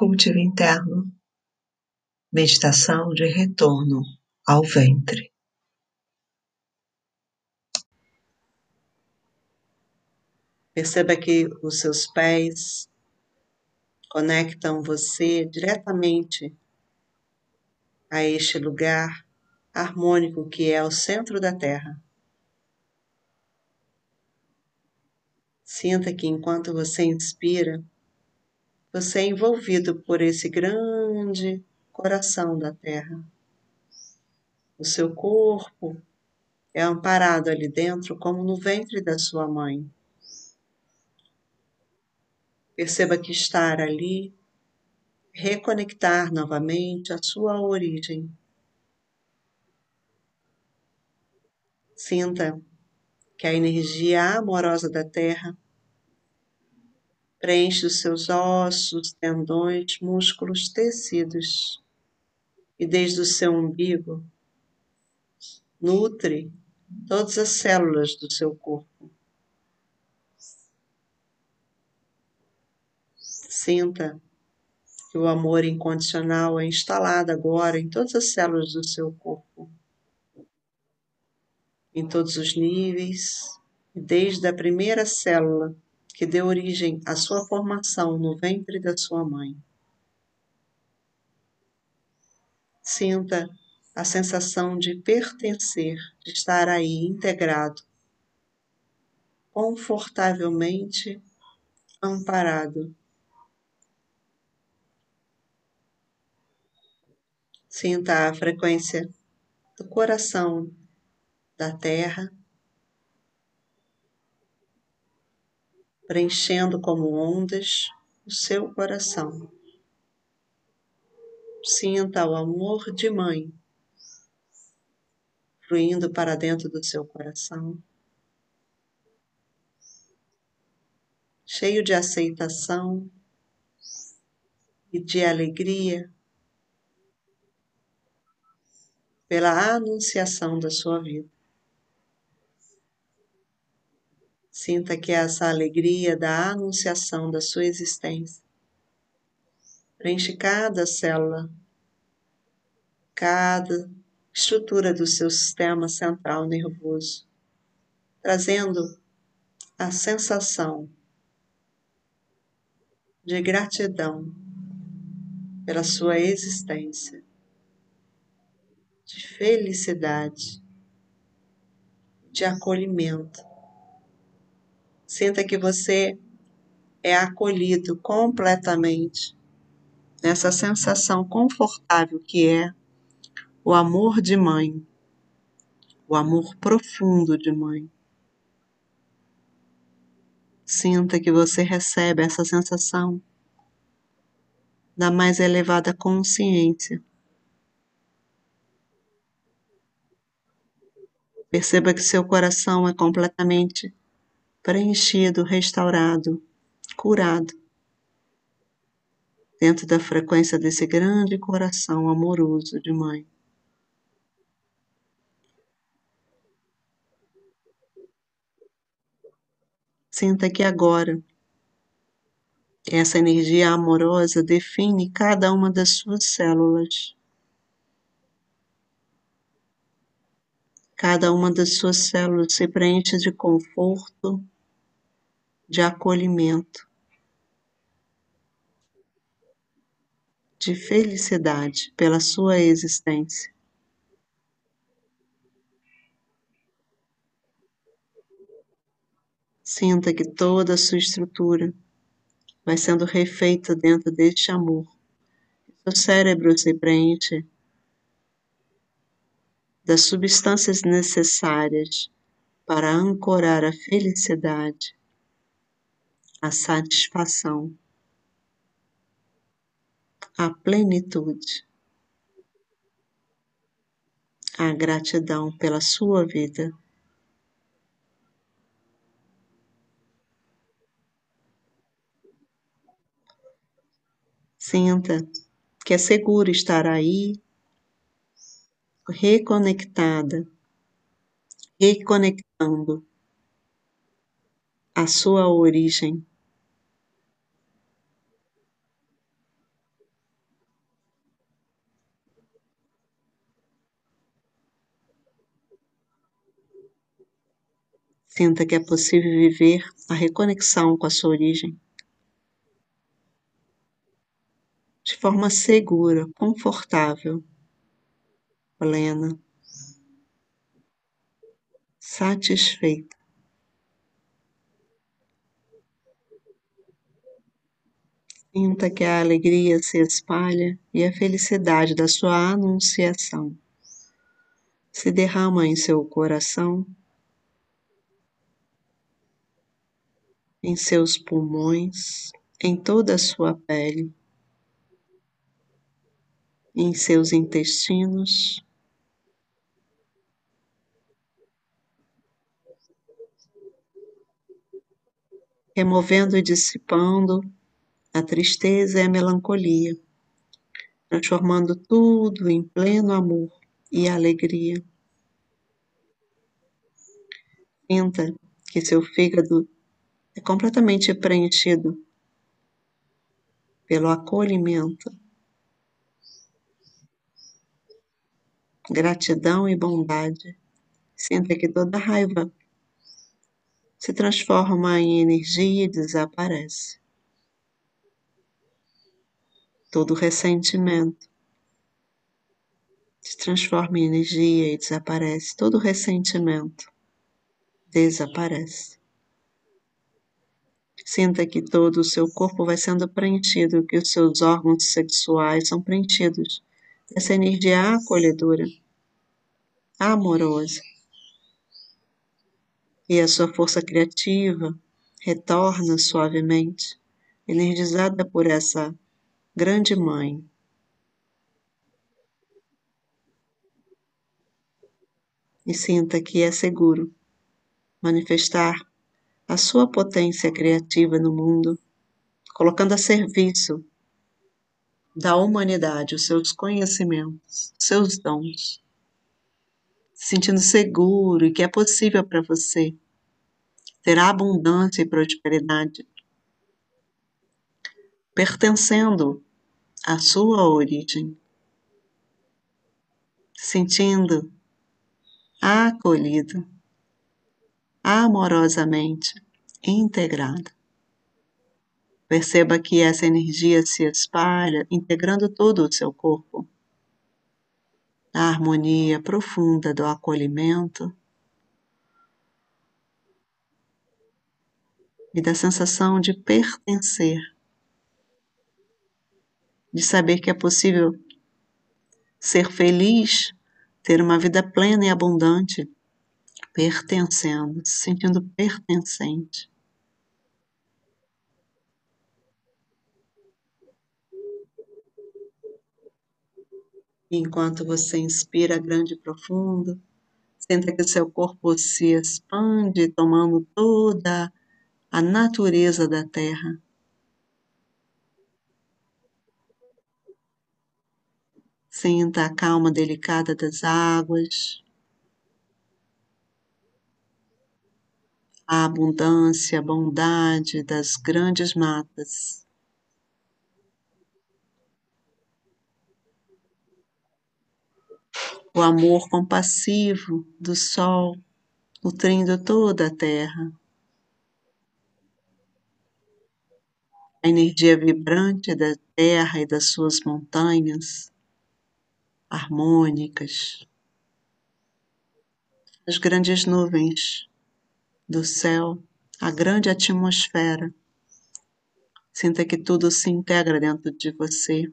Cultivo interno. Meditação de retorno ao ventre. Perceba que os seus pés conectam você diretamente a este lugar harmônico que é o centro da Terra. Sinta que enquanto você inspira, você é envolvido por esse grande coração da Terra. O seu corpo é amparado ali dentro como no ventre da sua mãe. Perceba que estar ali, reconectar novamente a sua origem. Sinta que a energia amorosa da Terra preenche os seus ossos, tendões, músculos, tecidos e desde o seu umbigo nutre todas as células do seu corpo. Sinta que o amor incondicional é instalado agora em todas as células do seu corpo, em todos os níveis, desde a primeira célula que deu origem à sua formação no ventre da sua mãe. Sinta a sensação de pertencer, de estar aí integrado, confortavelmente amparado. Sinta a frequência do coração da terra preenchendo como ondas o seu coração. Sinta o amor de mãe fluindo para dentro do seu coração, cheio de aceitação e de alegria pela anunciação da sua vida. Sinta que essa alegria da anunciação da sua existência. Preenche cada célula, cada estrutura do seu sistema central nervoso, trazendo a sensação de gratidão pela sua existência, de felicidade, de acolhimento Sinta que você é acolhido completamente nessa sensação confortável que é o amor de mãe, o amor profundo de mãe. Sinta que você recebe essa sensação da mais elevada consciência. Perceba que seu coração é completamente preenchido, restaurado, curado, dentro da frequência desse grande coração amoroso de mãe. Sinta que agora essa energia amorosa define cada uma das suas células. Cada uma das suas células se preenche de conforto, de acolhimento, de felicidade pela sua existência. Sinta que toda a sua estrutura vai sendo refeita dentro deste amor. Seu cérebro se preenche das substâncias necessárias para ancorar a felicidade a satisfação, a plenitude, a gratidão pela sua vida. Sinta que é seguro estar aí, reconectada, reconectando a sua origem Sinta que é possível viver a reconexão com a sua origem de forma segura, confortável, plena, satisfeita. Sinta que a alegria se espalha e a felicidade da sua anunciação se derrama em seu coração, em seus pulmões, em toda a sua pele, em seus intestinos. Removendo e dissipando a tristeza e a melancolia, transformando tudo em pleno amor e alegria. Sinta que seu fígado é completamente preenchido pelo acolhimento, gratidão e bondade. Sinta que toda raiva se transforma em energia e desaparece todo ressentimento se transforma em energia e desaparece. Todo ressentimento desaparece. Sinta que todo o seu corpo vai sendo preenchido, que os seus órgãos sexuais são preenchidos dessa energia acolhedora, amorosa. E a sua força criativa retorna suavemente, energizada por essa Grande Mãe e sinta que é seguro manifestar a sua potência criativa no mundo, colocando a serviço da humanidade os seus conhecimentos, seus dons, sentindo seguro e que é possível para você ter abundância e prosperidade pertencendo à sua origem, sentindo acolhido, amorosamente integrado. Perceba que essa energia se espalha, integrando todo o seu corpo. A harmonia profunda do acolhimento e da sensação de pertencer de saber que é possível ser feliz, ter uma vida plena e abundante, pertencendo, se sentindo pertencente. Enquanto você inspira grande e profundo, senta que seu corpo se expande, tomando toda a natureza da Terra. Sinta a calma delicada das águas, a abundância, a bondade das grandes matas. O amor compassivo do sol nutrindo toda a terra. A energia vibrante da terra e das suas montanhas harmônicas, as grandes nuvens do céu, a grande atmosfera. Sinta que tudo se integra dentro de você.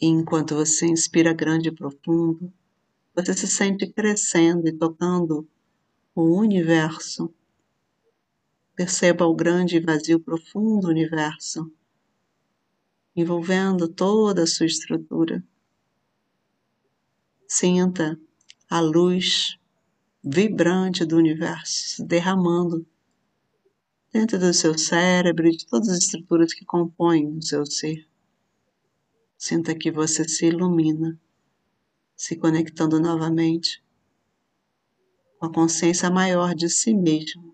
E enquanto você inspira grande e profundo, você se sente crescendo e tocando o universo. Perceba o grande e vazio profundo universo envolvendo toda a sua estrutura. Sinta a luz vibrante do universo se derramando dentro do seu cérebro e de todas as estruturas que compõem o seu ser. Sinta que você se ilumina, se conectando novamente com a consciência maior de si mesmo